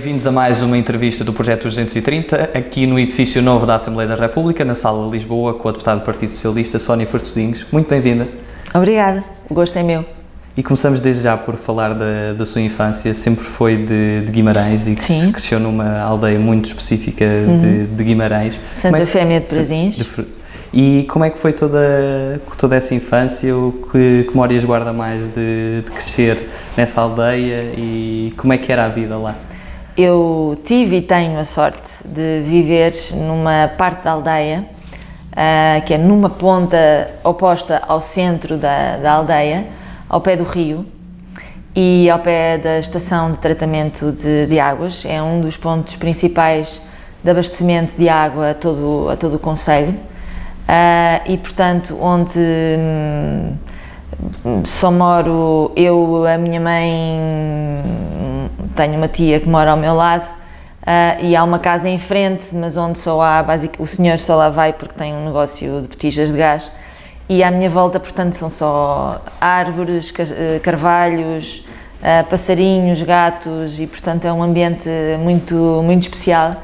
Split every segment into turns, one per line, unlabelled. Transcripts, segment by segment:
Bem-vindos a mais uma entrevista do Projeto 230, aqui no edifício novo da Assembleia da República, na Sala de Lisboa, com a deputada do Partido Socialista, Sónia Fortosinhos. Muito bem-vinda.
Obrigada, o gosto é meu.
E começamos desde já por falar da, da sua infância. Sempre foi de, de Guimarães e
Sim.
cresceu numa aldeia muito específica de, de Guimarães.
Santa
é-
Efémia de Brasins.
E como é que foi toda, toda essa infância? O que, que memórias guarda mais de, de crescer nessa aldeia e como é que era a vida lá?
Eu tive e tenho a sorte de viver numa parte da aldeia, ah, que é numa ponta oposta ao centro da, da aldeia, ao pé do rio e ao pé da estação de tratamento de, de águas. É um dos pontos principais de abastecimento de água a todo, a todo o Conselho. Ah, e, portanto, onde hum, só moro eu, a minha mãe, tenho uma tia que mora ao meu lado ah, e há uma casa em frente, mas onde só há, basic, o senhor só lá vai porque tem um negócio de botijas de gás e à minha volta, portanto, são só árvores, eh, carvalhos, ah, passarinhos, gatos e, portanto, é um ambiente muito, muito especial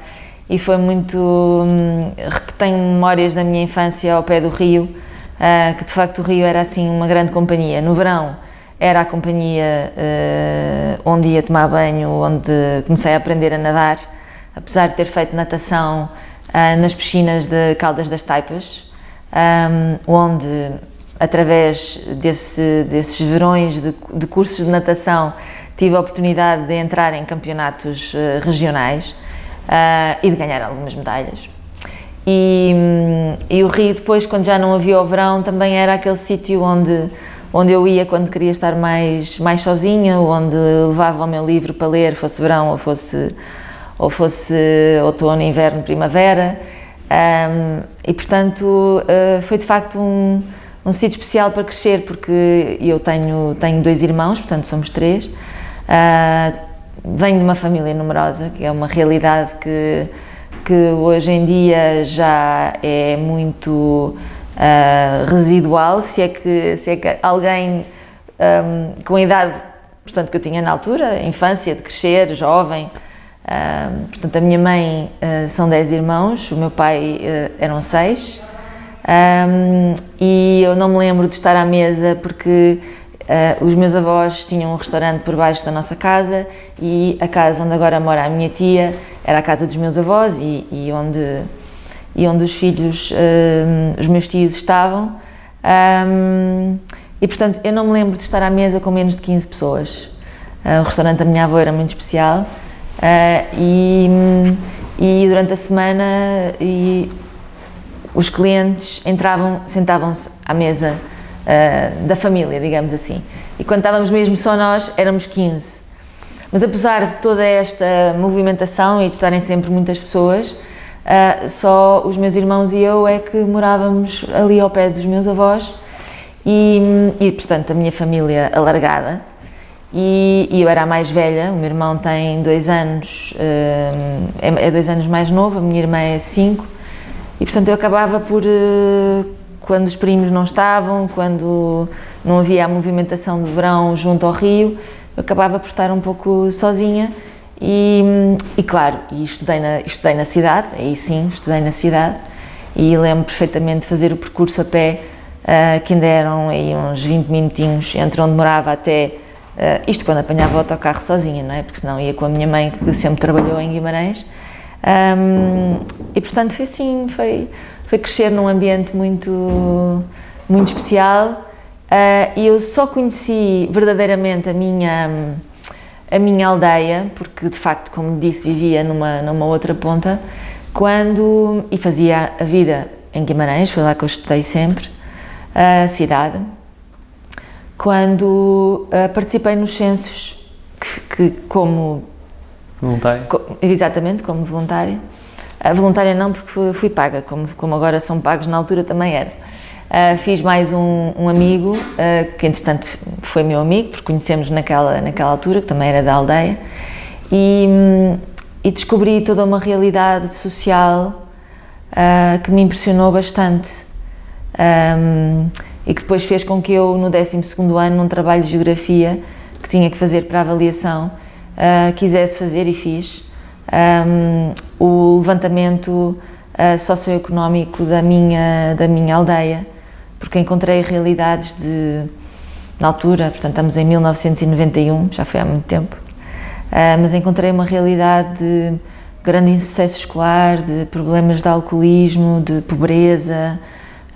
e foi muito. hum, memórias da minha infância ao pé do rio, ah, que de facto o rio era assim uma grande companhia. No verão era a companhia ah, onde ia tomar banho, onde comecei a aprender a nadar, apesar de ter feito natação ah, nas piscinas de Caldas das Taipas, ah, onde através desse- desses verões de, de cursos de natação tive a oportunidade de entrar em campeonatos regionais e de ganhar algumas medalhas. E, e o Rio depois, quando já não havia o verão, também era aquele sítio onde, onde eu ia quando queria estar mais, mais sozinha, onde levava o meu livro para ler, fosse verão ou fosse, ou fosse outono, inverno, primavera. Hum, e portanto ah, foi de facto um, um sítio especial para crescer, porque eu tenho, tenho dois irmãos, portanto somos três. Ah, venho de uma família numerosa, que é uma realidade que, que hoje em dia já é muito ah, residual, se é que, se é que alguém ahm, com a idade portanto, que eu tinha na altura, infância, de crescer, jovem. ahm, portanto, a minha mãe ah, são 10 irmãos, o meu pai ah, eram 6. Um, e eu não me lembro de estar à mesa porque uh, os meus avós tinham um restaurante por baixo da nossa casa e a casa onde agora mora a minha tia era a casa dos meus avós e, e onde, e onde os filhos, um, os meus tios estavam. Um, e portanto eu não me lembro de estar à mesa com menos de 15 pessoas. Uh, o restaurante da minha avó era muito especial uh, e, e durante a semana e os clientes entravam, sentavam-se à mesa ah, da família, digamos assim. E quando estávamos mesmo só nós, éramos 15. Mas apesar de toda esta movimentação e de estarem sempre muitas pessoas, ah, só os meus irmãos e eu é que morávamos ali ao pé dos meus avós e, e portanto, a minha família alargada. E, e eu era a mais velha, o meu irmão tem dois anos, ah, é, é dois anos mais novo, a minha irmã é cinco. E portanto eu acabava por, eh, quando os primos não estavam, quando não havia a movimentação de verão junto ao rio, eu acabava por estar um pouco sozinha e, e claro, e estudei na, estudei na cidade, aí sim, estudei na cidade e lembro perfeitamente de fazer o percurso a pé, eh, que ainda eram aí uns 20 minutinhos entre onde morava até, eh, isto quando apanhava o autocarro sozinha, não é? Porque senão ia com a minha mãe que sempre trabalhou em Guimarães um, e portanto foi assim, foi, foi crescer num ambiente muito, muito especial uh, e eu só conheci verdadeiramente a minha, a minha aldeia, porque de facto, como disse, vivia numa, numa outra ponta, quando, e fazia a vida em Guimarães, foi lá que eu estudei sempre, a cidade, quando uh, participei nos censos, que, que como
Voluntária?
Co- Exatamente, como voluntária. Voluntária não, porque fui, paga, como, como agora são pagos, na altura também era. Ah, fiz mais um, um amigo, ah, que entretanto foi meu amigo, porque conhecemos naquela, naquela altura, que também era da aldeia, e, e descobri toda uma realidade social ah, que me impressionou bastante. Ahm, e que depois fez com que eu, no 12º ano, num trabalho de geografia que tinha que fazer para avaliação, uh, quisesse fazer e fiz um, o levantamento uh, socioeconómico da minha, da minha aldeia, porque encontrei realidades de, na altura, portanto estamos em 1991, já foi há muito tempo, uh, mas encontrei uma realidade de grande insucesso escolar, de problemas de alcoolismo, de pobreza,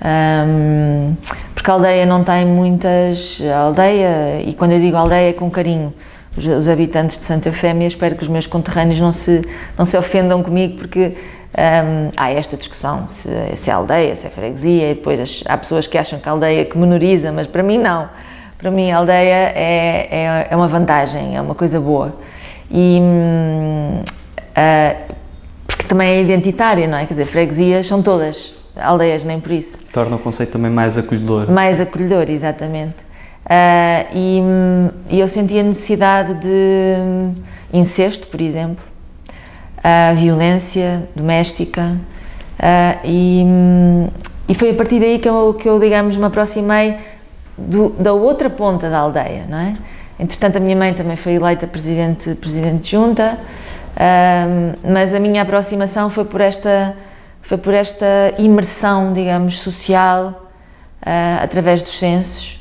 um, porque a aldeia não tem muitas. A aldeia, e quando eu digo aldeia é com carinho, os, os habitantes de Santa Eufémia, espero que os meus conterrâneos não se, não se ofendam comigo, porque um, há esta discussão se, se é aldeia, se é freguesia, e depois as, há pessoas que acham que a aldeia que menoriza, mas para mim não. Para mim a aldeia é, é, é uma vantagem, é uma coisa boa. E, uh, porque também é identitária, não é? Quer dizer, freguesias são todas, aldeias nem por isso.
Torna o conceito também mais acolhedor.
Mais acolhedor, exatamente. Uh, e, e, eu senti a necessidade de incesto, por exemplo, uh, violência doméstica, uh, e, e, foi a partir daí que eu, que eu digamos, me aproximei do, da outra ponta da aldeia, não é? Entretanto, a minha mãe também foi eleita presidente, presidente de junta, mas a minha aproximação foi por esta, foi por esta imersão, digamos, social, através dos censos,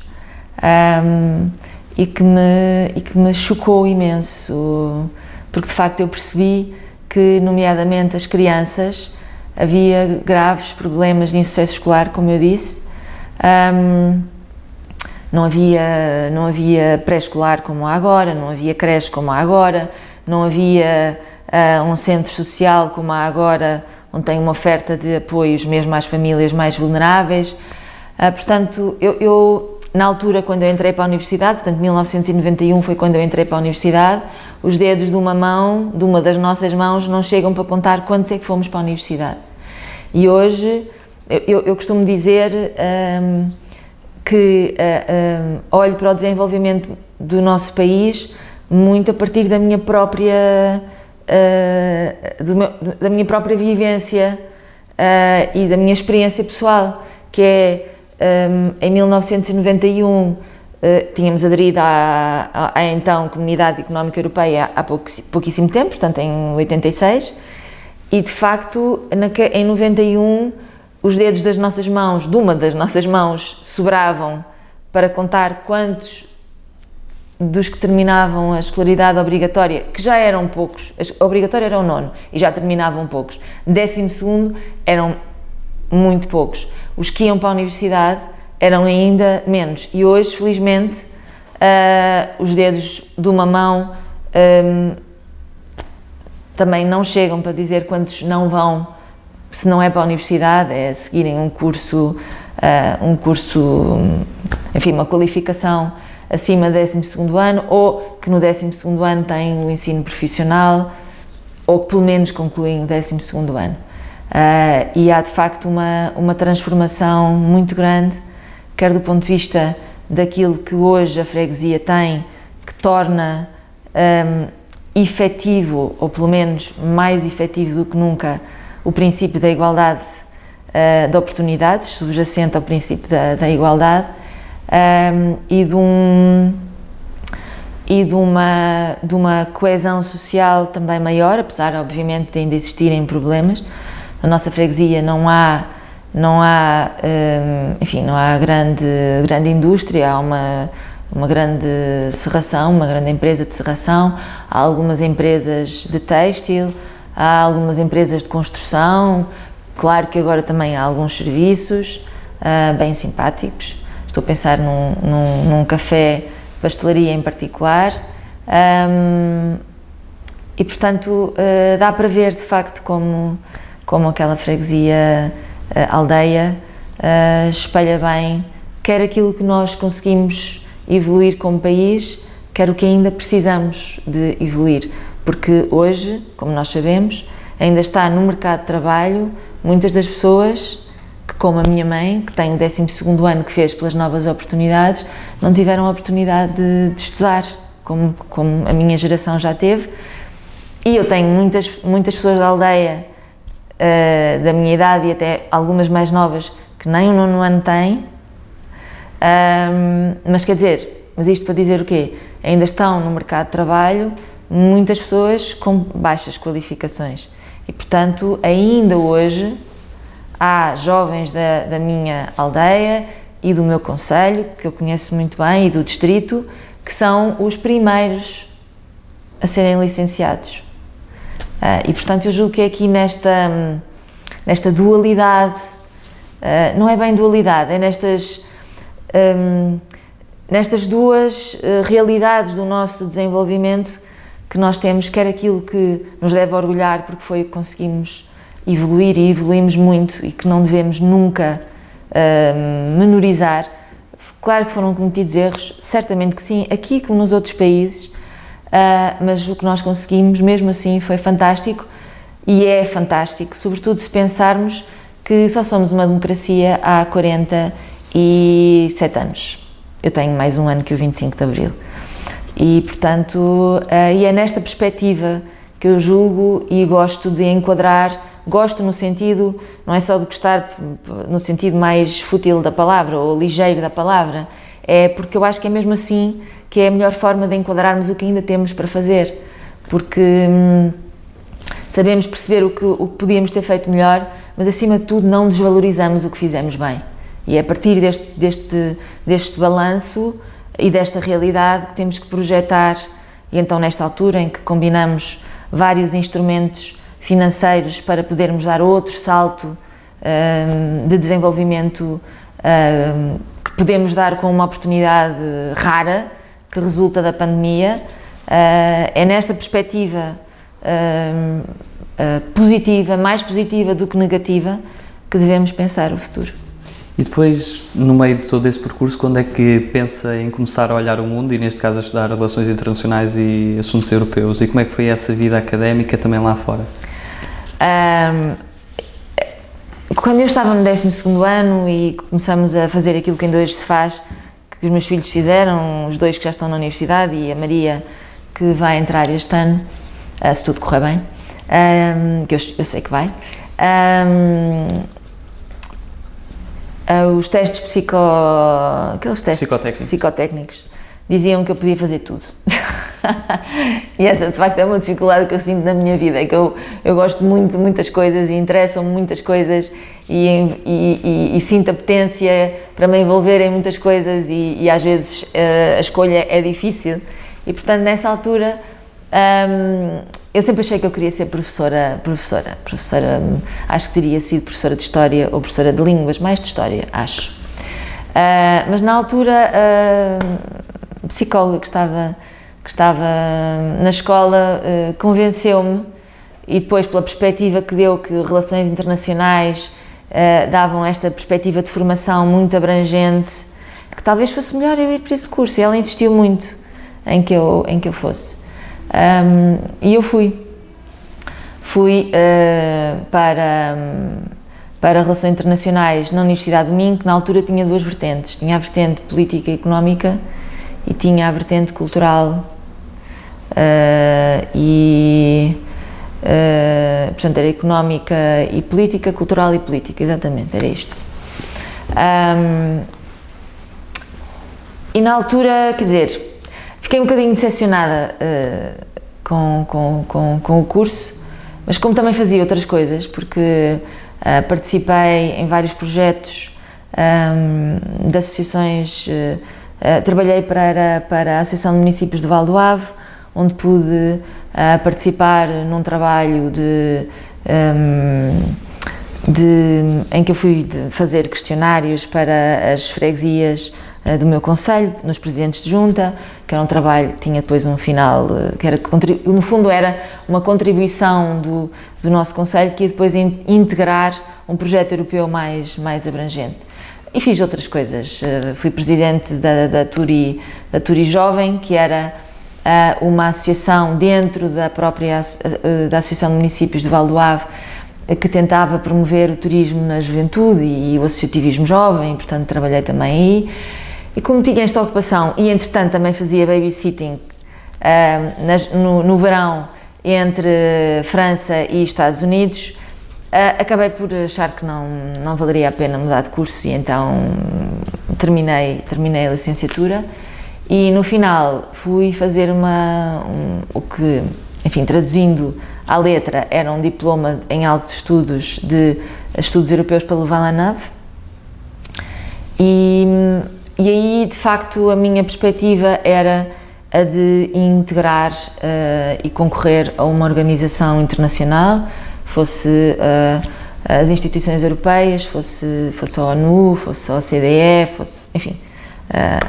um, e, que me, e que me chocou imenso, porque de facto eu percebi que, nomeadamente as crianças, havia graves problemas de insucesso escolar, como eu disse. Um, não havia, não havia pré-escolar como há agora, não havia creche como há agora, não havia uh, um centro social como há agora, onde tem uma oferta de apoios mesmo às famílias mais vulneráveis. Uh, portanto, eu, eu na altura, quando eu entrei para a universidade, portanto, 1991 foi quando eu entrei para a universidade, os dedos de uma mão, de uma das nossas mãos, não chegam para contar quantos é que fomos para a universidade. E hoje, eu, eu costumo dizer um, que uh, um, olho para o desenvolvimento do nosso país muito a partir da minha própria, uh, meu, da minha própria vivência uh, e da minha experiência pessoal, que é em 1991 uh, eh, tínhamos aderido à, à, à, então Comunidade Económica Europeia há pouquíssimo tempo, portanto em 86, e de facto na, em 91 os dedos das nossas mãos, de uma das nossas mãos, sobravam para contar quantos dos que terminavam a escolaridade obrigatória, que já eram poucos, a obrigatória era o nono e já terminavam poucos, décimo segundo eram muito poucos os que iam para a universidade eram ainda menos. E hoje, felizmente, uh, os dedos de uma mão um, também não chegam para dizer quantos não vão, se não é para a universidade, é seguirem um curso, uh, um curso, enfim, uma qualificação acima do 12 ano, ou que no 12 ano têm o ensino profissional, ou que pelo menos concluem o 12 ano. Uh, e há de facto uma, uma transformação muito grande, quer do ponto de vista daquilo que hoje a freguesia tem, que torna um, efetivo, ou pelo menos mais efetivo do que nunca, o princípio da igualdade uh, de oportunidades, subjacente ao princípio da, da igualdade, um, e de um e de uma, de uma coesão social também maior, apesar, obviamente, de ainda existirem problemas, na nossa freguesia não há não há hum, enfim não há grande grande indústria há uma uma grande serração uma grande empresa de serração há algumas empresas de têxtil há algumas empresas de construção claro que agora também há alguns serviços uh, bem simpáticos. Estou a pensar num, num, num café pastelaria em particular. Um, e portanto uh, dá para ver de facto como como aquela freguesia, eh, aldeia, eh, espelha bem quer aquilo que nós conseguimos evoluir como país, quer o que ainda precisamos de evoluir, porque hoje, como nós sabemos, ainda está no mercado de trabalho muitas das pessoas que, como a minha mãe, que tem o 12 ano que fez pelas novas oportunidades, não tiveram a oportunidade de, de estudar, como, como a minha geração já teve. E eu tenho muitas, muitas pessoas da aldeia uh, da minha idade e até algumas mais novas que nem o nono ano têm. Um, mas quer dizer, mas isto para dizer o quê? Ainda estão no mercado de trabalho, muitas pessoas com baixas qualificações. E, portanto, ainda hoje há jovens da, da minha aldeia e do meu conselho, que eu conheço muito bem, e do distrito, que são os primeiros a serem licenciados. Uh, e, portanto, eu julgo que é aqui nesta, nesta dualidade, uh, não é bem dualidade, é nestas, um, nestas duas uh, realidades do nosso desenvolvimento que nós temos, quer aquilo que nos deve orgulhar porque foi o que conseguimos evoluir e evoluímos muito e que não devemos nunca uh, menorizar. Claro que foram cometidos erros, certamente que sim, aqui como nos outros países, uh, mas o que nós conseguimos, mesmo assim, foi fantástico e é fantástico, sobretudo se pensarmos que só somos uma democracia há 47 anos. Eu tenho mais um ano que o 25 de Abril. E, portanto, uh, e é nesta perspectiva que eu julgo e gosto de enquadrar, gosto no sentido, não é só de gostar no sentido mais fútil da palavra ou ligeiro da palavra, é porque eu acho que é mesmo assim que é a melhor forma de enquadrarmos o que ainda temos para fazer, porque hum, sabemos perceber o que, o que podíamos ter feito melhor, mas acima de tudo não desvalorizamos o que fizemos bem. E é a partir deste, deste, deste balanço e desta realidade que temos que projetar, e então nesta altura em que combinamos vários instrumentos financeiros para podermos dar outro salto um, de desenvolvimento um, que podemos dar com uma oportunidade rara que resulta da pandemia, uh, é nesta perspectiva um, uh, positiva, mais positiva do que negativa, que devemos pensar o futuro.
E depois, no meio de todo esse percurso, quando é que pensa em começar a olhar o mundo e, neste caso, a estudar relações internacionais e assuntos europeus? E como é que foi essa vida académica também lá fora? Um,
quando eu estava no 12 ano e começamos a fazer aquilo que ainda hoje se faz, que os meus filhos fizeram, os dois que já estão na universidade e a Maria que vai entrar este ano, uh, se tudo correr bem, um, que eu, eu, sei que vai. Um, uh, os testes psico... aqueles testes
psicotécnicos.
psicotécnicos diziam que eu podia fazer tudo. e essa de facto é uma dificuldade que eu sinto na minha vida, é que eu, eu gosto muito de muitas coisas e interessam-me muitas coisas e, e, e, e, sinto a potência para me envolver em muitas coisas e, às vezes uh, a escolha é difícil e portanto nessa altura um, eu sempre achei que eu queria ser professora, professora, professora, acho que teria sido professora de História ou professora de Línguas, mais de História, acho. Uh, mas na altura, a psicóloga que estava, que estava na escola uh, convenceu-me, e depois pela perspectiva que deu, que relações internacionais uh, davam esta perspectiva de formação muito abrangente, que talvez fosse melhor eu ir para esse curso, e ela insistiu muito em que eu, em que eu fosse. Um, e eu fui. Fui uh, para, para Relações Internacionais na Universidade de Minho, que na altura tinha duas vertentes. Tinha a vertente política e económica e tinha a vertente cultural. Uh, e, uh, portanto, era económica e política, cultural e política, exatamente, era isto. Um, e na altura, quer dizer, Fiquei um bocadinho decepcionada uh, com, com, com, com, o curso, mas como também fazia outras coisas, porque uh, participei em vários projetos um, de associações, uh, trabalhei para, para a Associação de Municípios do Val do Ave, onde pude participar num trabalho de, um, de, em que eu fui fazer questionários para as freguesias eh, do meu conselho, nos presidentes de junta, que era um trabalho que tinha depois um final, eh, que era, no fundo era uma contribuição do, do nosso conselho que ia depois integrar um projeto europeu mais, mais abrangente. E fiz outras coisas. Eh, fui presidente da, da, Turi, da Turi Jovem, que era uma associação dentro da própria da Associação de Municípios de Valdoave, que tentava promover o turismo na juventude e o associativismo jovem, portanto trabalhei também aí. E como tinha esta ocupação e entretanto também fazia babysitting uh, nas, no, no, verão entre França e Estados Unidos, uh, acabei por achar que não, não valeria a pena mudar de curso e então terminei, terminei a licenciatura E no final fui fazer uma, um, o que, enfim, traduzindo à letra, era um diploma em altos estudos de estudos europeus pelo Valanave. E, e aí, de facto, a minha perspectiva era a de integrar uh, e concorrer a uma organização internacional, fosse uh, as instituições europeias, fosse, fosse a ONU, fosse a OCDE, fosse, enfim, uh,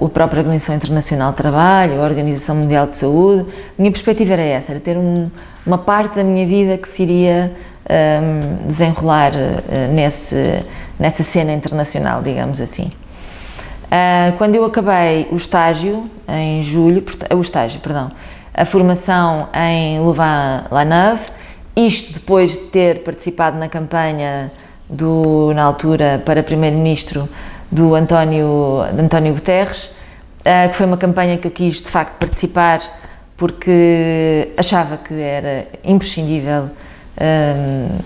uh, a própria Organização Internacional de Trabalho, a Organização Mundial de Saúde. A minha perspectiva era essa, era ter um, uma parte da minha vida que se iria um, desenrolar nesse, nessa cena internacional, digamos assim. Uh, quando eu acabei o estágio, em julho, o estágio, perdão, a formação em Louvain-la-Neuve, isto depois de ter participado na campanha do, na altura, para Primeiro-Ministro do António, de António Guterres, uh, que foi uma campanha que eu quis de facto participar porque achava que era imprescindível um,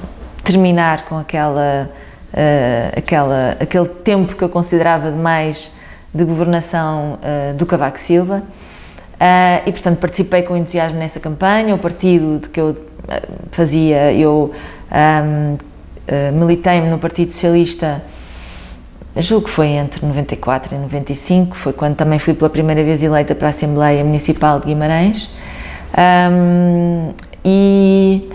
terminar com aquela, uh, aquela, aquele tempo que eu considerava demais de governação uh, do Cavaco Silva. Uh, e portanto participei com entusiasmo nessa campanha. O partido de que eu fazia, eu um, militei-me no Partido Socialista julgo que foi entre 94 e 95, foi quando também fui pela primeira vez eleita para a Assembleia Municipal de Guimarães. Um, e,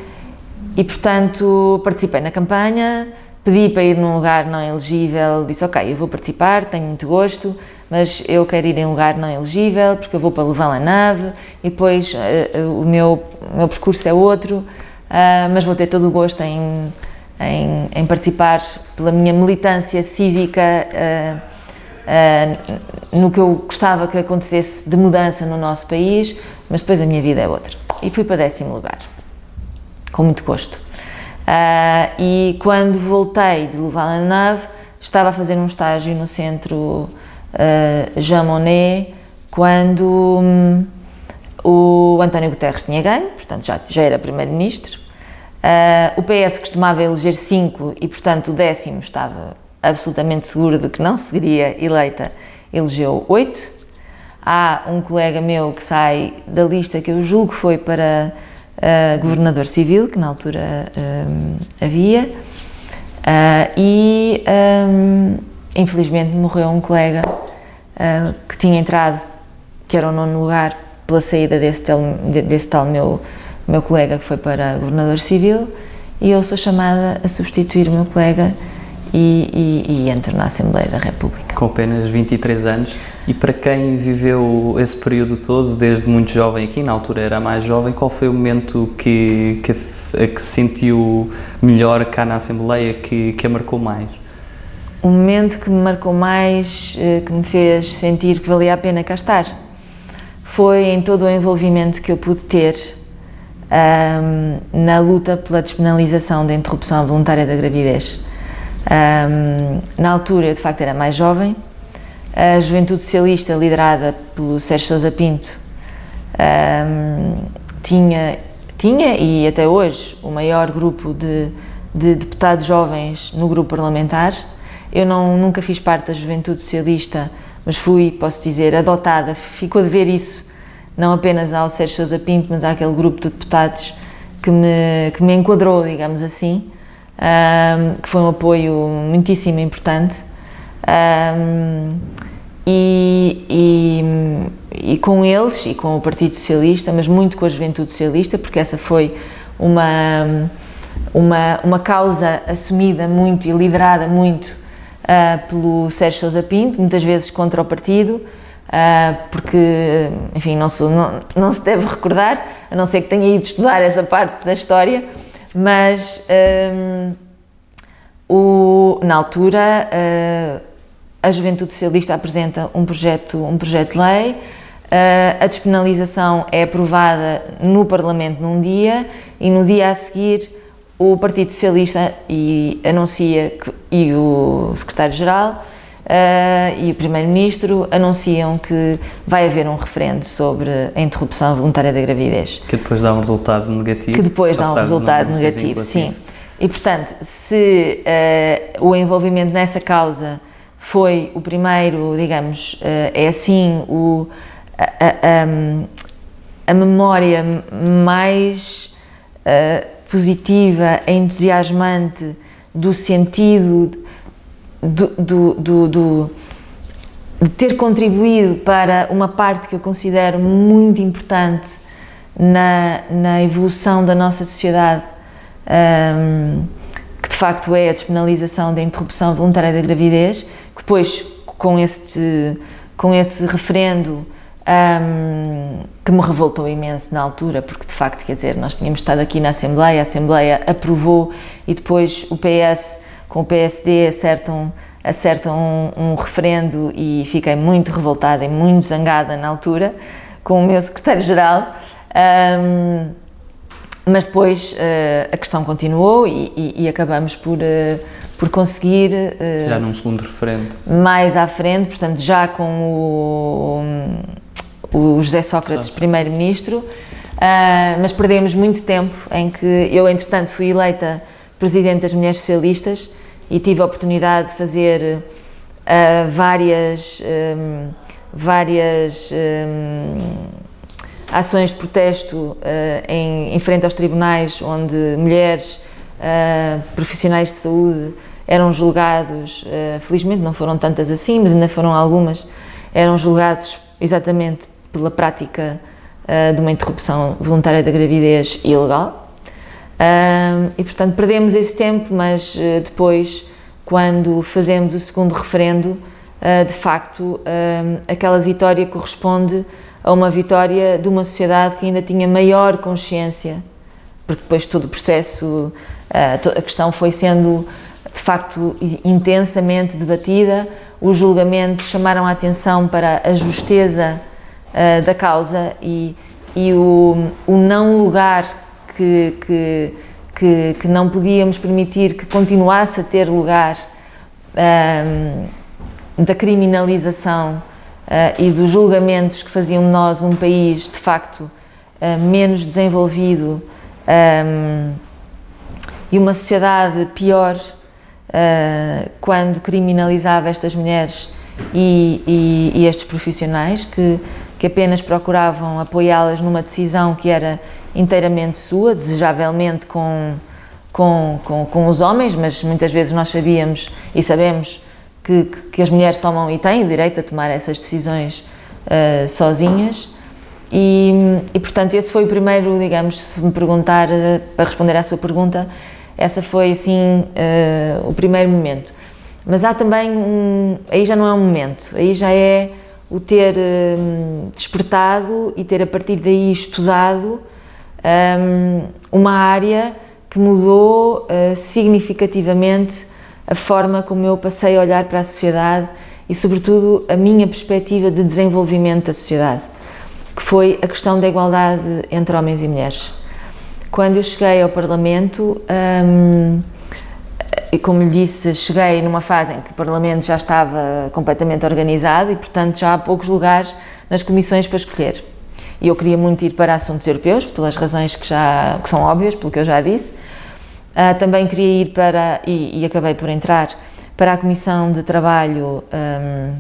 e, portanto, participei na campanha, pedi para ir num lugar não elegível, disse: Ok, eu vou participar, tenho muito gosto, mas eu quero ir em lugar não elegível porque eu vou para levar a nave e depois uh, o, meu, o meu percurso é outro, uh, mas vou ter todo o gosto em em, em participar pela minha militância cívica uh, no que eu gostava que acontecesse de mudança no nosso país, mas depois a minha vida é outra. E fui para décimo lugar, com muito gosto. E quando voltei de Louvain-la-Neuve, estava a fazer um estágio no centro Jean Monnet, quando um, o António Guterres tinha ganho, portanto já, já era primeiro-ministro, Uh, o PS costumava eleger cinco e, portanto, o décimo estava absolutamente seguro de que não seguiria eleita, elegeu oito. Há um colega meu que sai da lista que eu julgo foi para uh, governador civil, que na altura um, havia, uh, e um, infelizmente morreu um colega que tinha entrado, que era o nono lugar, pela saída desse, desse tal meu meu colega que foi para governador civil e eu sou chamada a substituir o meu colega e, e, e, entro na Assembleia da República.
Com apenas 23 anos. E para quem viveu esse período todo, desde muito jovem aqui, na altura era mais jovem, qual foi o momento que, que, que se sentiu melhor cá na Assembleia, que, que a marcou mais?
O momento que me marcou mais, eh, que me fez sentir que valia a pena cá estar, foi em todo o envolvimento que eu pude ter um, na luta pela despenalização da interrupção voluntária da gravidez. Um, na altura, eu de facto era mais jovem, a Juventude Socialista, liderada pelo Sérgio Sousa Pinto, um, tinha, tinha e até hoje o maior grupo de, de deputados jovens no grupo parlamentar. Eu não, nunca fiz parte da Juventude Socialista, mas fui, posso dizer, adotada, ficou de ver isso não apenas ao Sérgio Sousa Pinto, mas àquele grupo de deputados que me, que me enquadrou, digamos assim, um, que foi um apoio muitíssimo importante. Um, e, e, e, com eles e com o Partido Socialista, mas muito com a Juventude Socialista, porque essa foi uma, uma, uma causa assumida muito e liderada muito uh, pelo Sérgio Sousa Pinto, muitas vezes contra o partido, Uh, porque, enfim, não se, não, não, se deve recordar, a não ser que tenha ido estudar essa parte da história, mas um, o, na altura uh, a Juventude Socialista apresenta um projeto, um projeto de lei, uh, a despenalização é aprovada no Parlamento num dia e no dia a seguir o Partido Socialista e anuncia que, e o Secretário-Geral Uh, e o Primeiro-Ministro anunciam que vai haver um referendo sobre a interrupção voluntária da gravidez.
Que depois dá um resultado negativo.
Que depois dá um resultado negativo, sim. E portanto, se uh, o envolvimento nessa causa foi o primeiro, digamos, é assim o, a, a, a memória mais positiva, entusiasmante do sentido do, do, do, do, de ter contribuído para uma parte que eu considero muito importante na, na evolução da nossa sociedade, um, que de facto é a despenalização da interrupção voluntária da gravidez, que depois, com esse, com esse referendo, um, que me revoltou imenso na altura, porque de facto, quer dizer, nós tínhamos estado aqui na Assembleia, a Assembleia aprovou e depois o PS com o PSD acertam, acertam um, um referendo e fiquei muito revoltada e muito zangada na altura com o meu secretário-geral. Um, mas depois uh, a questão continuou e, e, e acabamos por, uh, por conseguir.
Uh, já num segundo referendo.
Mais à frente, portanto, já com o, o José Sócrates, primeiro-ministro, mas perdemos muito tempo em que eu, entretanto, fui eleita presidente das Mulheres Socialistas e tive a oportunidade de fazer uh, várias, um, várias um, ações de protesto uh, em, em, frente aos tribunais, onde mulheres uh, profissionais de saúde eram julgados, felizmente não foram tantas assim, mas ainda foram algumas, eram julgados exatamente pela prática de uma interrupção voluntária da gravidez ilegal. Um, e portanto perdemos esse tempo, mas uh, depois, quando fazemos o segundo referendo, uh, de facto, aquela vitória corresponde a uma vitória de uma sociedade que ainda tinha maior consciência, porque depois todo o processo, a questão foi sendo de facto intensamente debatida, os julgamentos chamaram a atenção para a justeza da causa e, e o, o não lugar que, que, que, que não podíamos permitir que continuasse a ter lugar um, da criminalização uh, e dos julgamentos que faziam de nós um país de facto uh, menos desenvolvido um, e uma sociedade pior uh, quando criminalizava estas mulheres e, e, e estes profissionais que, que apenas procuravam apoiá-las numa decisão que era inteiramente sua, desejavelmente com, com, com, com, os homens, mas muitas vezes nós sabíamos e sabemos que, que as mulheres tomam e têm o direito a tomar essas decisões uh, sozinhas. E, e, portanto, esse foi o primeiro, digamos, se me perguntar, uh, para responder à sua pergunta, essa foi assim uh, o primeiro momento. Mas há também um, aí já não é um momento, aí já é o ter despertado e ter a partir daí estudado um, uma área que mudou uh, significativamente a forma como eu passei a olhar para a sociedade e, sobretudo, a minha perspectiva de desenvolvimento da sociedade, que foi a questão da igualdade entre homens e mulheres. Quando eu cheguei ao Parlamento, um, e como lhe disse, cheguei numa fase em que o Parlamento já estava completamente organizado e, portanto, já há poucos lugares nas comissões para escolher e eu queria muito ir para assuntos europeus, pelas razões que, já, que são óbvias, pelo que eu já disse. Uh, também queria ir para, e, e, acabei por entrar, para a Comissão de Trabalho, um,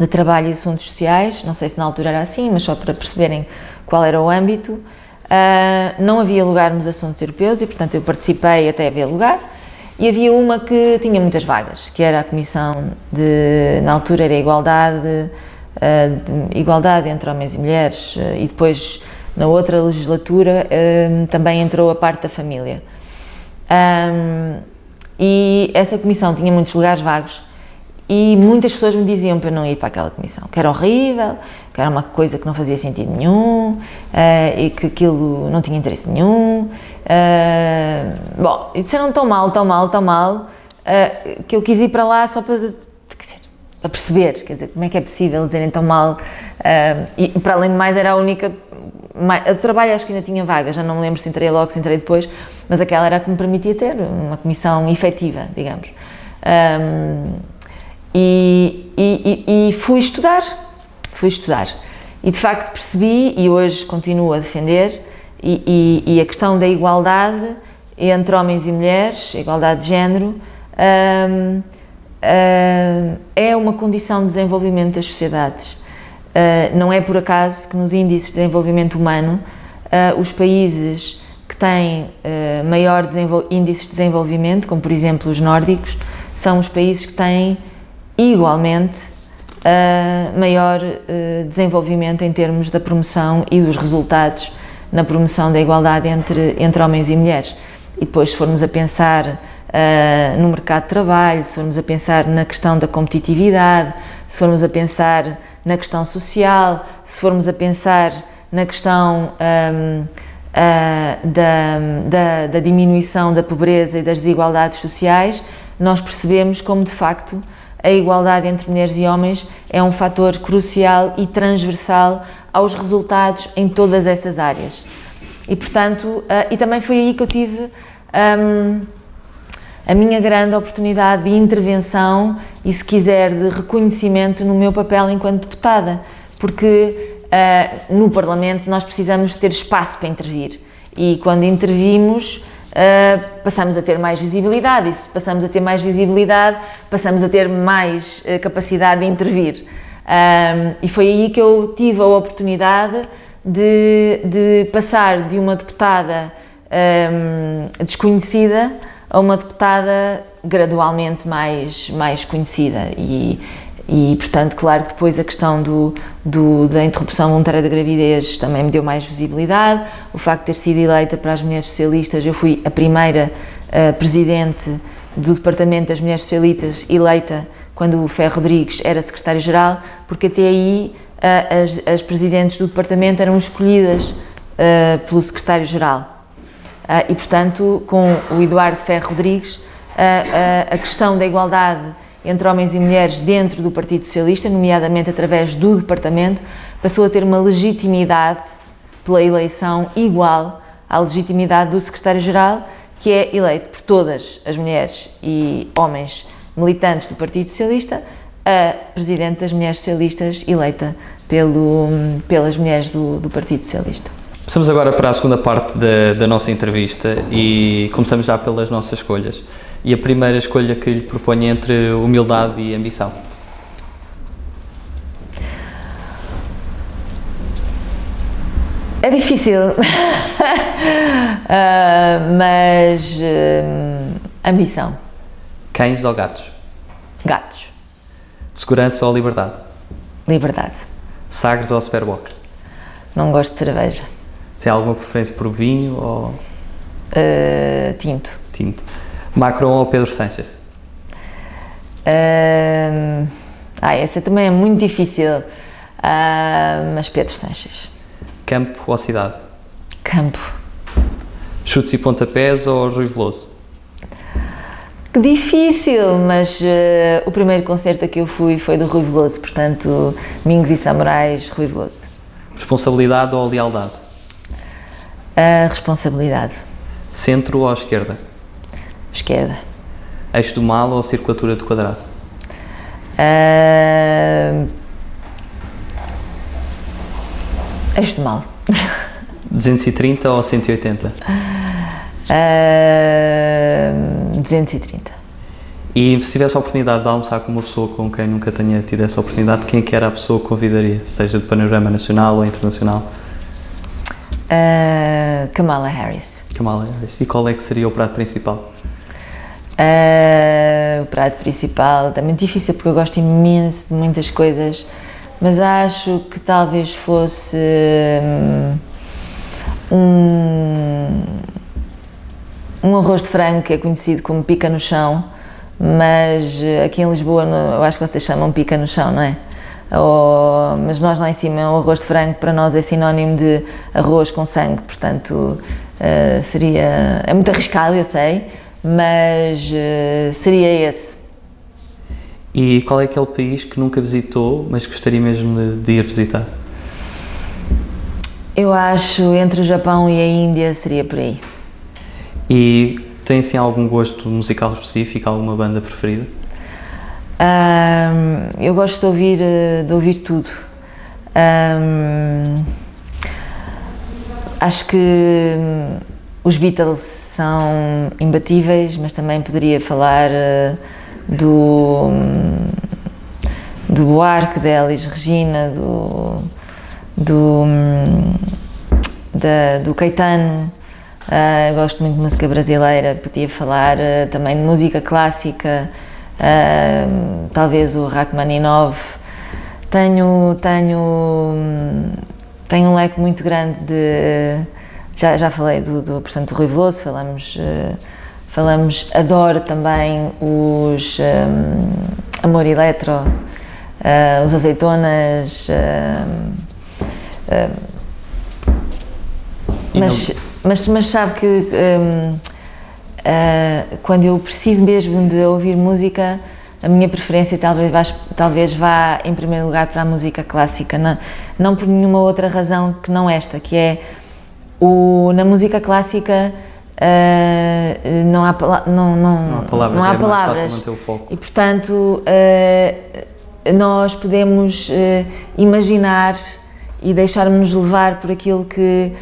de Trabalho e Assuntos Sociais, não sei se na altura era assim, mas só para perceberem qual era o âmbito. Uh, não havia lugar nos assuntos europeus e, portanto, eu participei até haver lugar. E havia uma que tinha muitas vagas, que era a Comissão de, na altura era Igualdade, de igualdade entre homens e mulheres eh, e depois na outra legislatura eh, também entrou a parte da família. e essa comissão tinha muitos lugares vagos e muitas pessoas me diziam para não ir para aquela comissão, que era horrível, que era uma coisa que não fazia sentido nenhum eh, e que aquilo não tinha interesse nenhum. bom, e disseram tão mal, tão mal, tão mal, que eu quis ir para lá só para a perceber, quer dizer, como é que é possível dizerem tão mal. Uh, e para além de mais, era a única. a do trabalho acho que ainda tinha vaga, já não me lembro se entrei logo, se entrei depois, mas aquela era a que me permitia ter uma comissão efetiva, digamos. Um, e, e, e, fui estudar, fui estudar. E de facto percebi, e hoje continuo a defender, e, e a questão da igualdade entre homens e mulheres, igualdade de género. Um, é uma condição de desenvolvimento das sociedades. não é por acaso que nos índices de desenvolvimento humano os países que têm maior índice de desenvolvimento, como por exemplo os nórdicos, são os países que têm igualmente maior desenvolvimento em termos da promoção e dos resultados na promoção da igualdade entre, entre homens e mulheres. E depois, se formos a pensar uh, no mercado de trabalho, se formos a pensar na questão da competitividade, se formos a pensar na questão social, se formos a pensar na questão um, uh, ah, da, da, da diminuição da pobreza e das desigualdades sociais, nós percebemos como de facto a igualdade entre mulheres e homens é um fator crucial e transversal aos resultados em todas essas áreas. E portanto, uh, e também foi aí que eu tive um, a minha grande oportunidade de intervenção e, se quiser, de reconhecimento no meu papel enquanto deputada, porque uh, no Parlamento nós precisamos ter espaço para intervir e quando intervimos uh, passamos a ter mais visibilidade e se passamos a ter mais visibilidade passamos a ter mais uh, capacidade de intervir. Um, e foi aí que eu tive a oportunidade de, de passar de uma deputada um, desconhecida a uma deputada gradualmente mais, mais conhecida. E, e, portanto, claro que depois a questão do, do, da interrupção voluntária da gravidez também me deu mais visibilidade. O facto de ter sido eleita para as mulheres socialistas, eu fui a primeira uh, presidente do Departamento das Mulheres Socialistas eleita quando o Ferro Rodrigues era secretário-geral, porque até aí uh, as, as, presidentes do departamento eram escolhidas uh, pelo secretário-geral. E, portanto, com o Eduardo Ferro Rodrigues, a questão da igualdade entre homens e mulheres dentro do Partido Socialista, nomeadamente através do departamento, passou a ter uma legitimidade pela eleição igual à legitimidade do secretário-geral, que é eleito por todas as mulheres e homens militantes do Partido Socialista, a presidente das mulheres socialistas eleita pelo, pelas mulheres do, do Partido Socialista.
Passamos agora para a segunda parte da, da, nossa entrevista e começamos já pelas nossas escolhas. E a primeira escolha que lhe proponho é entre humildade e ambição.
É difícil, uh, mas uh, ambição.
Cães ou gatos?
Gatos.
Segurança ou liberdade?
Liberdade.
Sagres ou Superboc?
Não gosto de cerveja.
Tem alguma preferência por vinho ou.
Uh, tinto.
Tinto. Macron ou Pedro Sanches?
Uh, ah, essa também é muito difícil. Uh, mas Pedro Sanches.
Campo ou cidade?
Campo.
Chutes e pontapés ou Rui Veloso?
Que difícil, mas uh, o primeiro concerto a que eu fui foi do Rui Veloso, portanto, Mingos e Samurais, Rui Veloso.
Responsabilidade ou lealdade?
A responsabilidade.
Centro ou esquerda?
Esquerda.
Eixo do mal ou circulatura do quadrado?
Uh... Eixo do mal.
230 ou 180?
Uh, 230.
E se tivesse a oportunidade de almoçar com uma pessoa com quem nunca tenha tido essa oportunidade, quem é que era a pessoa que convidaria? Seja de panorama nacional ou internacional?
Uh, Kamala Harris.
Kamala Harris. E qual é que seria o prato principal?
Uh, o prato principal é muito difícil porque eu gosto imenso de muitas coisas, mas acho que talvez fosse hum, um arroz de frango que é conhecido como pica no chão, mas aqui em Lisboa eu acho que vocês chamam pica no chão, não é? Ou, mas nós lá em cima o arroz de frango para nós é sinónimo de arroz com sangue, portanto uh, seria é muito arriscado, eu sei, mas uh, seria esse.
E qual é aquele país que nunca visitou, mas gostaria mesmo de, de ir visitar?
Eu acho entre o Japão e a Índia seria por aí.
E tem assim algum gosto musical específico, alguma banda preferida?
Um, eu gosto de ouvir, eh, de ouvir tudo. Um, acho que hum, os Beatles são imbatíveis, mas também poderia falar uh, do, do Buarque, da Elis Regina, do, do, da, do Caetano. Uh, gosto muito de música brasileira, podia falar uh, também de música clássica, uh, talvez o Rachmaninoff. Tenho, tenho, tenho um leque muito grande de. Já, já falei do, do, portanto, do Rui Veloso, falamos, falamos, adoro também os um, Amor Eletro, os Azeitonas. mas, mas, mas sabe que um, uh, quando eu preciso mesmo de ouvir música, a minha preferência talvez vá, talvez vá em primeiro lugar para a música clássica, não, não por nenhuma outra razão que não esta, que é o, na música clássica uh, não, há, não, não,
não há palavras,
não há
é
palavras.
mais fácil manter o foco.
e portanto uh, nós podemos uh, imaginar e deixarmos levar por aquilo que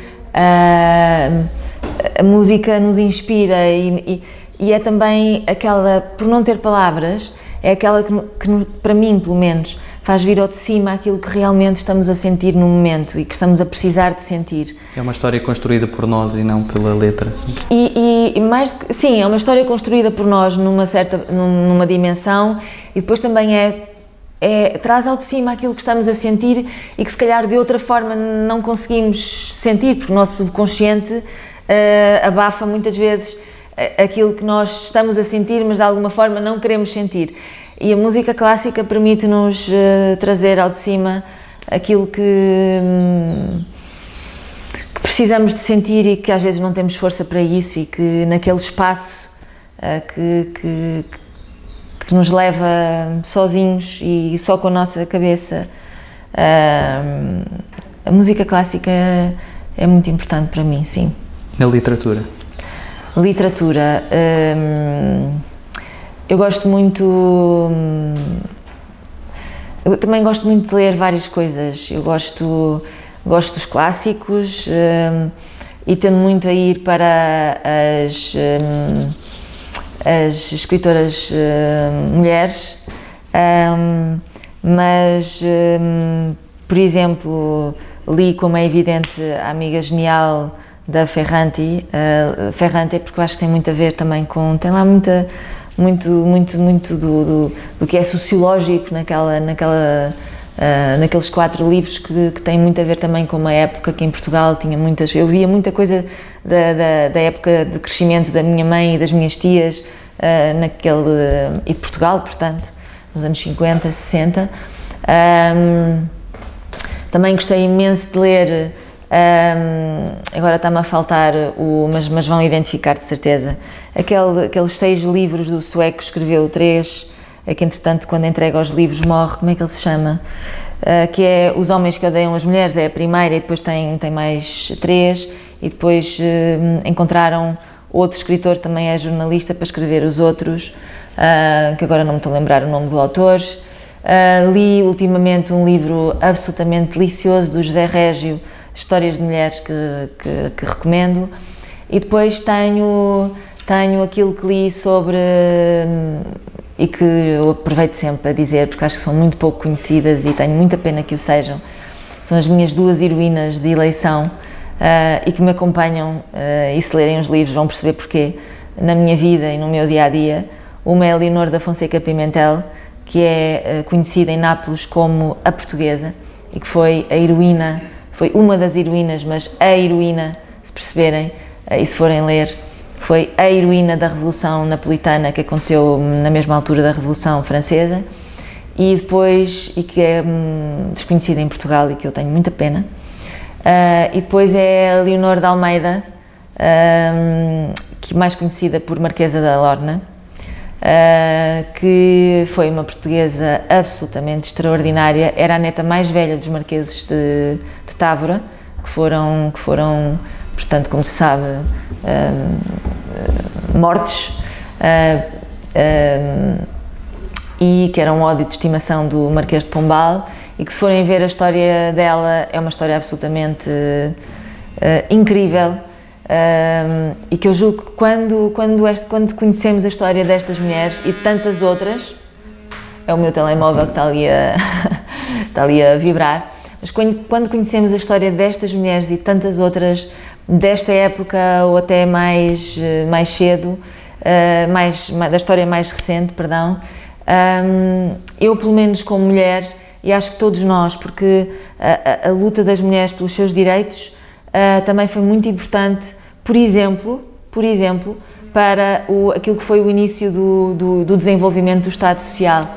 a música nos inspira e, e, e, é também aquela, por não ter palavras, é aquela que, que, para mim, pelo menos, faz vir ao de cima aquilo que realmente estamos a sentir no momento e que estamos a precisar de sentir.
É uma história construída por nós e não pela letra, sim.
E, e mais, sim, é uma história construída por nós numa certa, numa dimensão e depois também é é, traz ao de cima aquilo que estamos a sentir e que se calhar de outra forma não conseguimos sentir, porque o nosso subconsciente uh, abafa muitas vezes aquilo que nós estamos a sentir, mas de alguma forma não queremos sentir. E a música clássica permite-nos uh, trazer ao de cima aquilo que, hum, que, precisamos de sentir e que às vezes não temos força para isso e que naquele espaço uh, que, que que nos leva sozinhos e só com a nossa cabeça. a música clássica é muito importante para mim, sim.
Na literatura?
Literatura. Eu gosto muito. Eu também gosto muito de ler várias coisas. Eu gosto, gosto dos clássicos e tendo muito a ir para as as escritoras uh, mulheres, um, mas, um, por exemplo, li, como é evidente, a amiga genial da Ferranti, uh, Ferranti porque eu acho que tem muito a ver também com, tem lá muita, muito, muito, muito do, do, do que é sociológico naquela, naquela Uh, naqueles quatro livros que, que têm muito a ver também com uma época que em Portugal tinha muitas. Eu via muita coisa da, da, da época de crescimento da minha mãe e das minhas tias uh, naquele. e de Portugal, portanto, nos anos 50, 60. Um, também gostei imenso de ler. Um, agora está-me a faltar o. Mas, mas vão identificar de certeza. Aquele, aqueles seis livros do sueco que escreveu, três é que entretanto quando entrega os livros morre, como é que ele se chama? Uh, que é Os Homens que Odeiam as Mulheres, é a primeira e depois tem, tem mais três e depois uh, encontraram outro escritor também é jornalista para escrever os outros, uh, que agora não me estou a lembrar o nome do autor. Li ultimamente um livro absolutamente delicioso do José Régio, Histórias de Mulheres, que, que, que recomendo. E depois tenho, tenho aquilo que li sobre e que eu aproveito sempre a dizer, porque acho que são muito pouco conhecidas e tenho muita pena que o sejam. São as minhas duas heroínas de eleição uh, e que me acompanham uh, e se lerem os livros vão perceber porquê na minha vida e no meu dia a dia. Uma é a Leonor da Fonseca Pimentel, que é uh, conhecida em Nápoles como a portuguesa e que foi a heroína, foi uma das heroínas, mas a heroína, se perceberem e se forem ler, foi a heroína da Revolução Napolitana que aconteceu na mesma altura da Revolução Francesa e depois, e que é hum, desconhecida em Portugal e que eu tenho muita pena. Uh, e depois é a Leonor de Almeida, uh, que mais conhecida por Marquesa da Lorna, uh, que foi uma portuguesa absolutamente extraordinária, era a neta mais velha dos marqueses de, de Távora, que foram, que foram portanto, como se sabe, um, um, mortos, um, e que era um ódio de estimação do Marquês de Pombal, e que se forem ver a história dela, é uma história absolutamente uh, incrível, Um, e que eu julgo que quando, quando, este, quando conhecemos a história destas mulheres e tantas outras, é o meu telemóvel que está ali a, está ali a vibrar, mas quando, quando conhecemos a história destas mulheres e tantas outras desta época ou até mais, mais cedo, uh, mais, da história mais recente, perdão, eu pelo menos como mulher, e acho que todos nós, porque a, a, luta das mulheres pelos seus direitos uh, também foi muito importante, por exemplo, por exemplo, para o, aquilo que foi o início do, do, do desenvolvimento do Estado Social.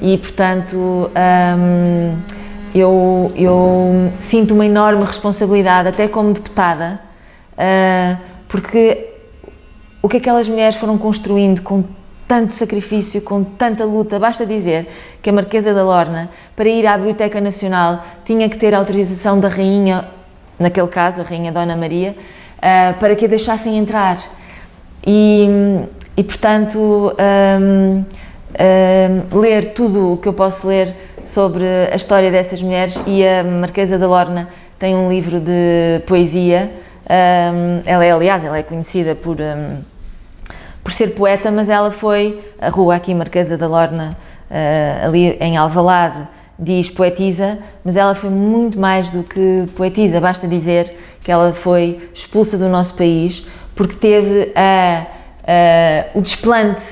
E, portanto, eu, eu, sinto uma enorme responsabilidade, até como deputada, porque o que aquelas mulheres foram construindo com tanto sacrifício, com tanta luta, basta dizer que a Marquesa da Lorna, para ir à Biblioteca Nacional, tinha que ter autorização da Rainha, naquele caso, a Rainha Dona Maria, uh, para que a deixassem entrar. E, e portanto, um, um, ler tudo o que eu posso ler sobre a história dessas mulheres e a Marquesa da Lorna tem um livro de poesia. Um, ela é, aliás, ela é conhecida por, por ser poeta, mas ela foi, a rua aqui, Marquesa da Lorna, uh, ali em Alvalade, diz poetisa, mas ela foi muito mais do que poetisa, basta dizer que ela foi expulsa do nosso país porque teve a, a, o desplante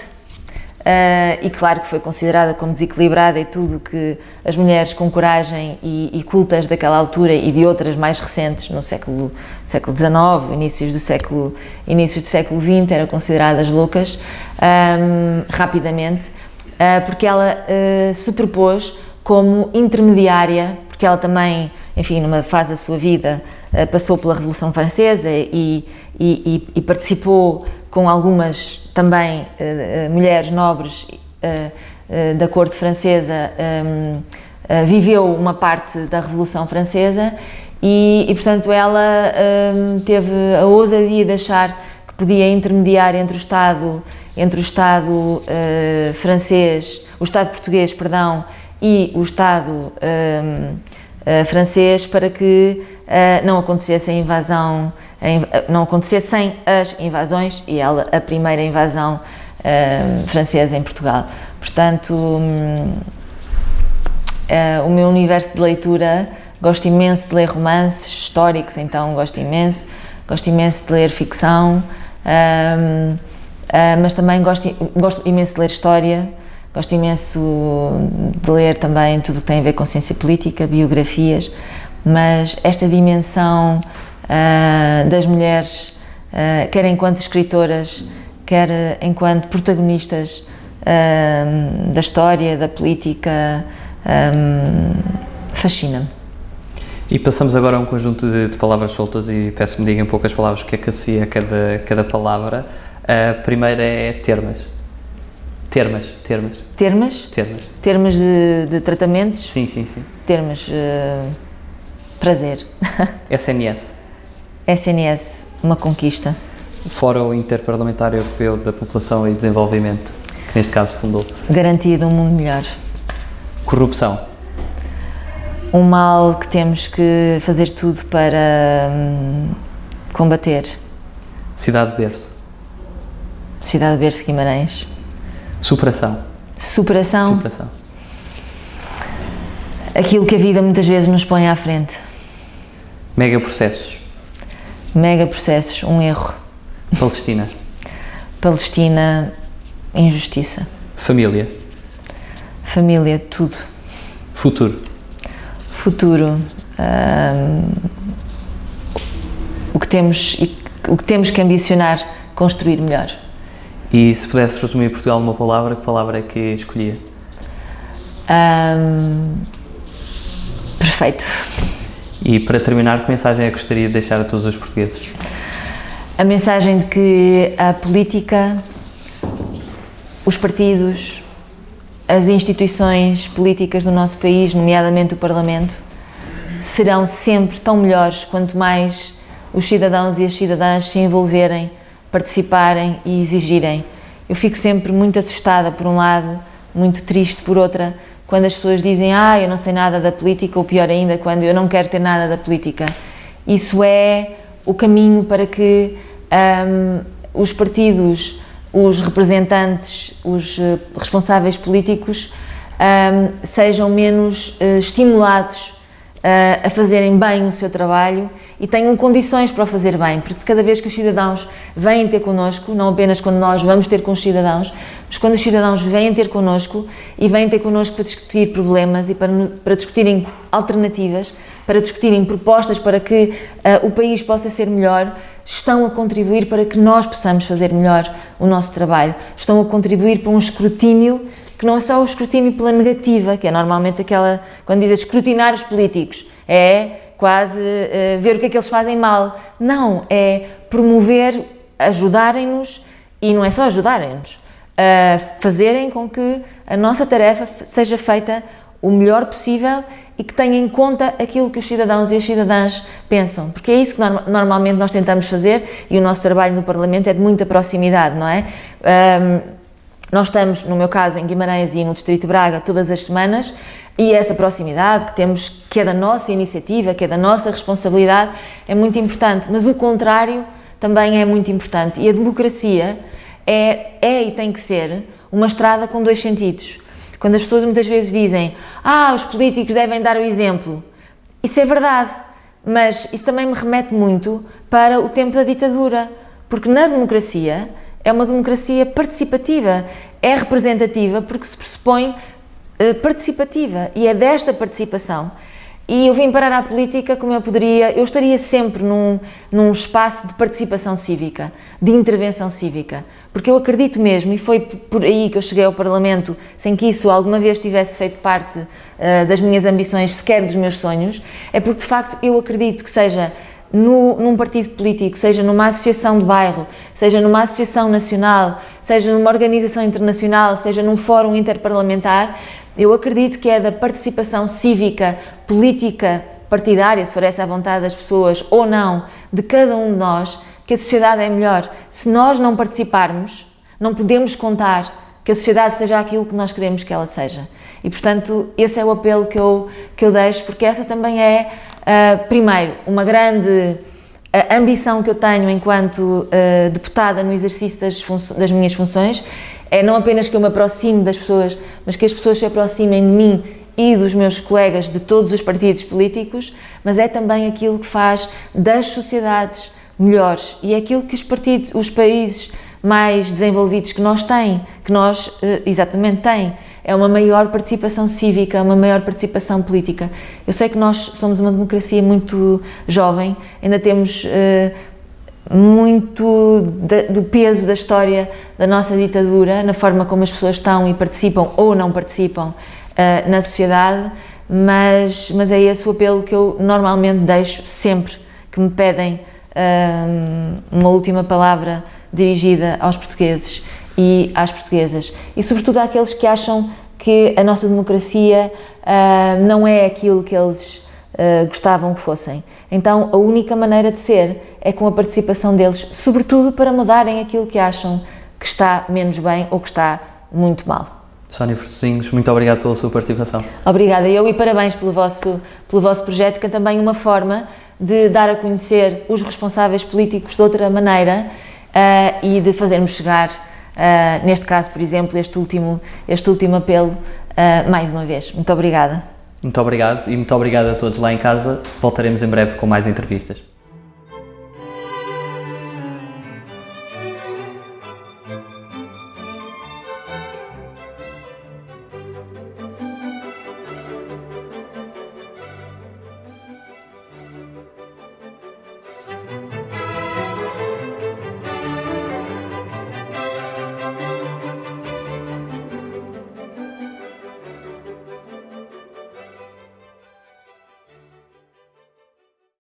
Uh, e claro que foi considerada como desequilibrada e tudo que as mulheres com coragem e, e, cultas daquela altura e de outras mais recentes no século século XIX, inícios do século inícios do século XX eram consideradas loucas um, rapidamente uh, porque ela uh, se propôs como intermediária, porque ela também, enfim, numa fase da sua vida, passou pela Revolução Francesa e, e, e participou com algumas também uh, mulheres nobres uh, uh, da corte francesa, um, viveu uma parte da Revolução Francesa e, e portanto, ela um, teve a ousadia de achar que podia intermediar entre o Estado, entre o Estado francês, o Estado português, perdão, e o Estado um, uh, francês para que uh, não acontecesse a invasão, a, não acontecessem as invasões e ela a primeira invasão uh, francesa em Portugal. Portanto, um, o meu universo de leitura, gosto imenso de ler romances históricos, então gosto imenso, gosto imenso de ler ficção, um, mas também gosto, gosto imenso de ler história. Gosto imenso de ler também tudo o que tem a ver com ciência política, biografias, mas esta dimensão uh, das mulheres, uh, quer enquanto escritoras, quer enquanto protagonistas uh, da história, da política, um, fascina-me.
E passamos agora a um conjunto de, de palavras soltas e peço-me digam em poucas palavras o que é que associa cada, cada palavra. A primeira é termas. Termas, termas.
Termas?
Termas.
Termas de, de tratamentos?
Sim, sim, sim.
Termas. Uh, prazer.
SNS.
SNS, uma conquista.
Fórum Interparlamentar Europeu da População e Desenvolvimento, que neste caso fundou.
Garantia de um mundo melhor.
Corrupção.
Um mal que temos que fazer tudo para hum, combater.
Cidade de Berço.
Cidade de Berço Guimarães.
Superação.
Superação.
Superação.
Aquilo que a vida muitas vezes nos põe à frente.
Mega processos.
Mega processos, um erro.
Palestina.
Palestina, injustiça.
Família.
Família, tudo.
Futuro.
Futuro. Hum, o que temos o que temos que ambicionar construir melhor.
E se pudesse resumir Portugal numa palavra, que palavra é que escolhia?
Perfeito.
E para terminar, que mensagem é que gostaria de deixar a todos os portugueses?
A mensagem de que a política, os partidos, as instituições políticas do nosso país, nomeadamente o Parlamento, serão sempre tão melhores quanto mais os cidadãos e as cidadãs se envolverem participarem e exigirem. Eu fico sempre muito assustada por um lado, muito triste por outra, quando as pessoas dizem ah, eu não sei nada da política, ou pior ainda, quando eu não quero ter nada da política. Isso é o caminho para que um, os partidos, os representantes, os uh, responsáveis políticos um, sejam menos uh, estimulados uh, a fazerem bem o seu trabalho e tenham condições para o fazer bem, porque cada vez que os cidadãos vêm ter connosco, não apenas quando nós vamos ter com os cidadãos, mas quando os cidadãos vêm ter connosco e vêm ter connosco para discutir problemas e para, para discutirem alternativas, para discutirem propostas para que uh, o país possa ser melhor, estão a contribuir para que nós possamos fazer melhor o nosso trabalho, estão a contribuir para um escrutínio que não é só o escrutínio pela negativa, que é normalmente aquela, quando dizes escrutinar os políticos, é quase uh, ver o que é que eles fazem mal. Não, é promover, ajudarem-nos e não é só ajudarem-nos, a fazerem com que a nossa tarefa seja feita o melhor possível e que tenha em conta aquilo que os cidadãos e as cidadãs pensam, porque é isso que normalmente nós tentamos fazer e o nosso trabalho no Parlamento é de muita proximidade, não é? Um, nós estamos, no meu caso, em Guimarães e no Distrito de Braga todas as semanas e essa proximidade que temos, que é da nossa iniciativa, que é da nossa responsabilidade, é muito importante, mas o contrário também é muito importante. E a democracia é, é e tem que ser uma estrada com dois sentidos. Quando as pessoas muitas vezes dizem ah, os políticos devem dar o exemplo, isso é verdade, mas isso também me remete muito para o tempo da ditadura, porque na democracia é uma democracia participativa, é representativa porque se pressupõe participativa e é desta participação. E eu vim parar à política como eu poderia, eu estaria sempre num, num espaço de participação cívica, de intervenção cívica, porque eu acredito mesmo, e foi por aí que eu cheguei ao Parlamento, sem que isso alguma vez tivesse feito parte uh, das minhas ambições, sequer dos meus sonhos, é porque de facto eu acredito que seja no, num partido político, seja numa associação de bairro, seja numa associação nacional, seja numa organização internacional, seja num fórum interparlamentar, eu acredito que é da participação cívica, política, partidária, se for essa a vontade das pessoas ou não, de cada um de nós, que a sociedade é melhor. Se nós não participarmos, não podemos contar que a sociedade seja aquilo que nós queremos que ela seja. E, portanto, esse é o apelo que eu, que eu deixo, porque essa também é, uh, primeiro, uma grande uh, ambição que eu tenho enquanto uh, deputada no exercício das, das minhas funções é não apenas que eu me aproxime das pessoas, mas que as pessoas se aproximem de mim e dos meus colegas de todos os partidos políticos, mas é também aquilo que faz das sociedades melhores e é aquilo que os partidos, os países mais desenvolvidos que nós têm, que nós eh, exatamente têm, é uma maior participação cívica, uma maior participação política. Eu sei que nós somos uma democracia muito jovem, ainda temos muito do peso da história da nossa ditadura, na forma como as pessoas estão e participam ou não participam uh, na sociedade, mas, mas é esse o apelo que eu normalmente deixo sempre que me pedem uh, uma última palavra dirigida aos portugueses e às portuguesas e sobretudo àqueles que acham que a nossa democracia uh, não é aquilo que eles gostavam que fossem. Então a única maneira de ser é com a participação deles, sobretudo para mudarem aquilo que acham que está menos bem ou que está muito mal.
Sónia Frutosinhos, muito obrigado pela sua participação.
Obrigada eu e parabéns pelo vosso, pelo vosso projeto, que é também uma forma de dar a conhecer os responsáveis políticos de outra maneira uh, e de fazermos chegar, uh, neste caso, por exemplo, este último, este último apelo uh, mais uma vez. Muito obrigada.
Muito obrigado e muito obrigado a todos lá em casa. Voltaremos em breve com mais entrevistas.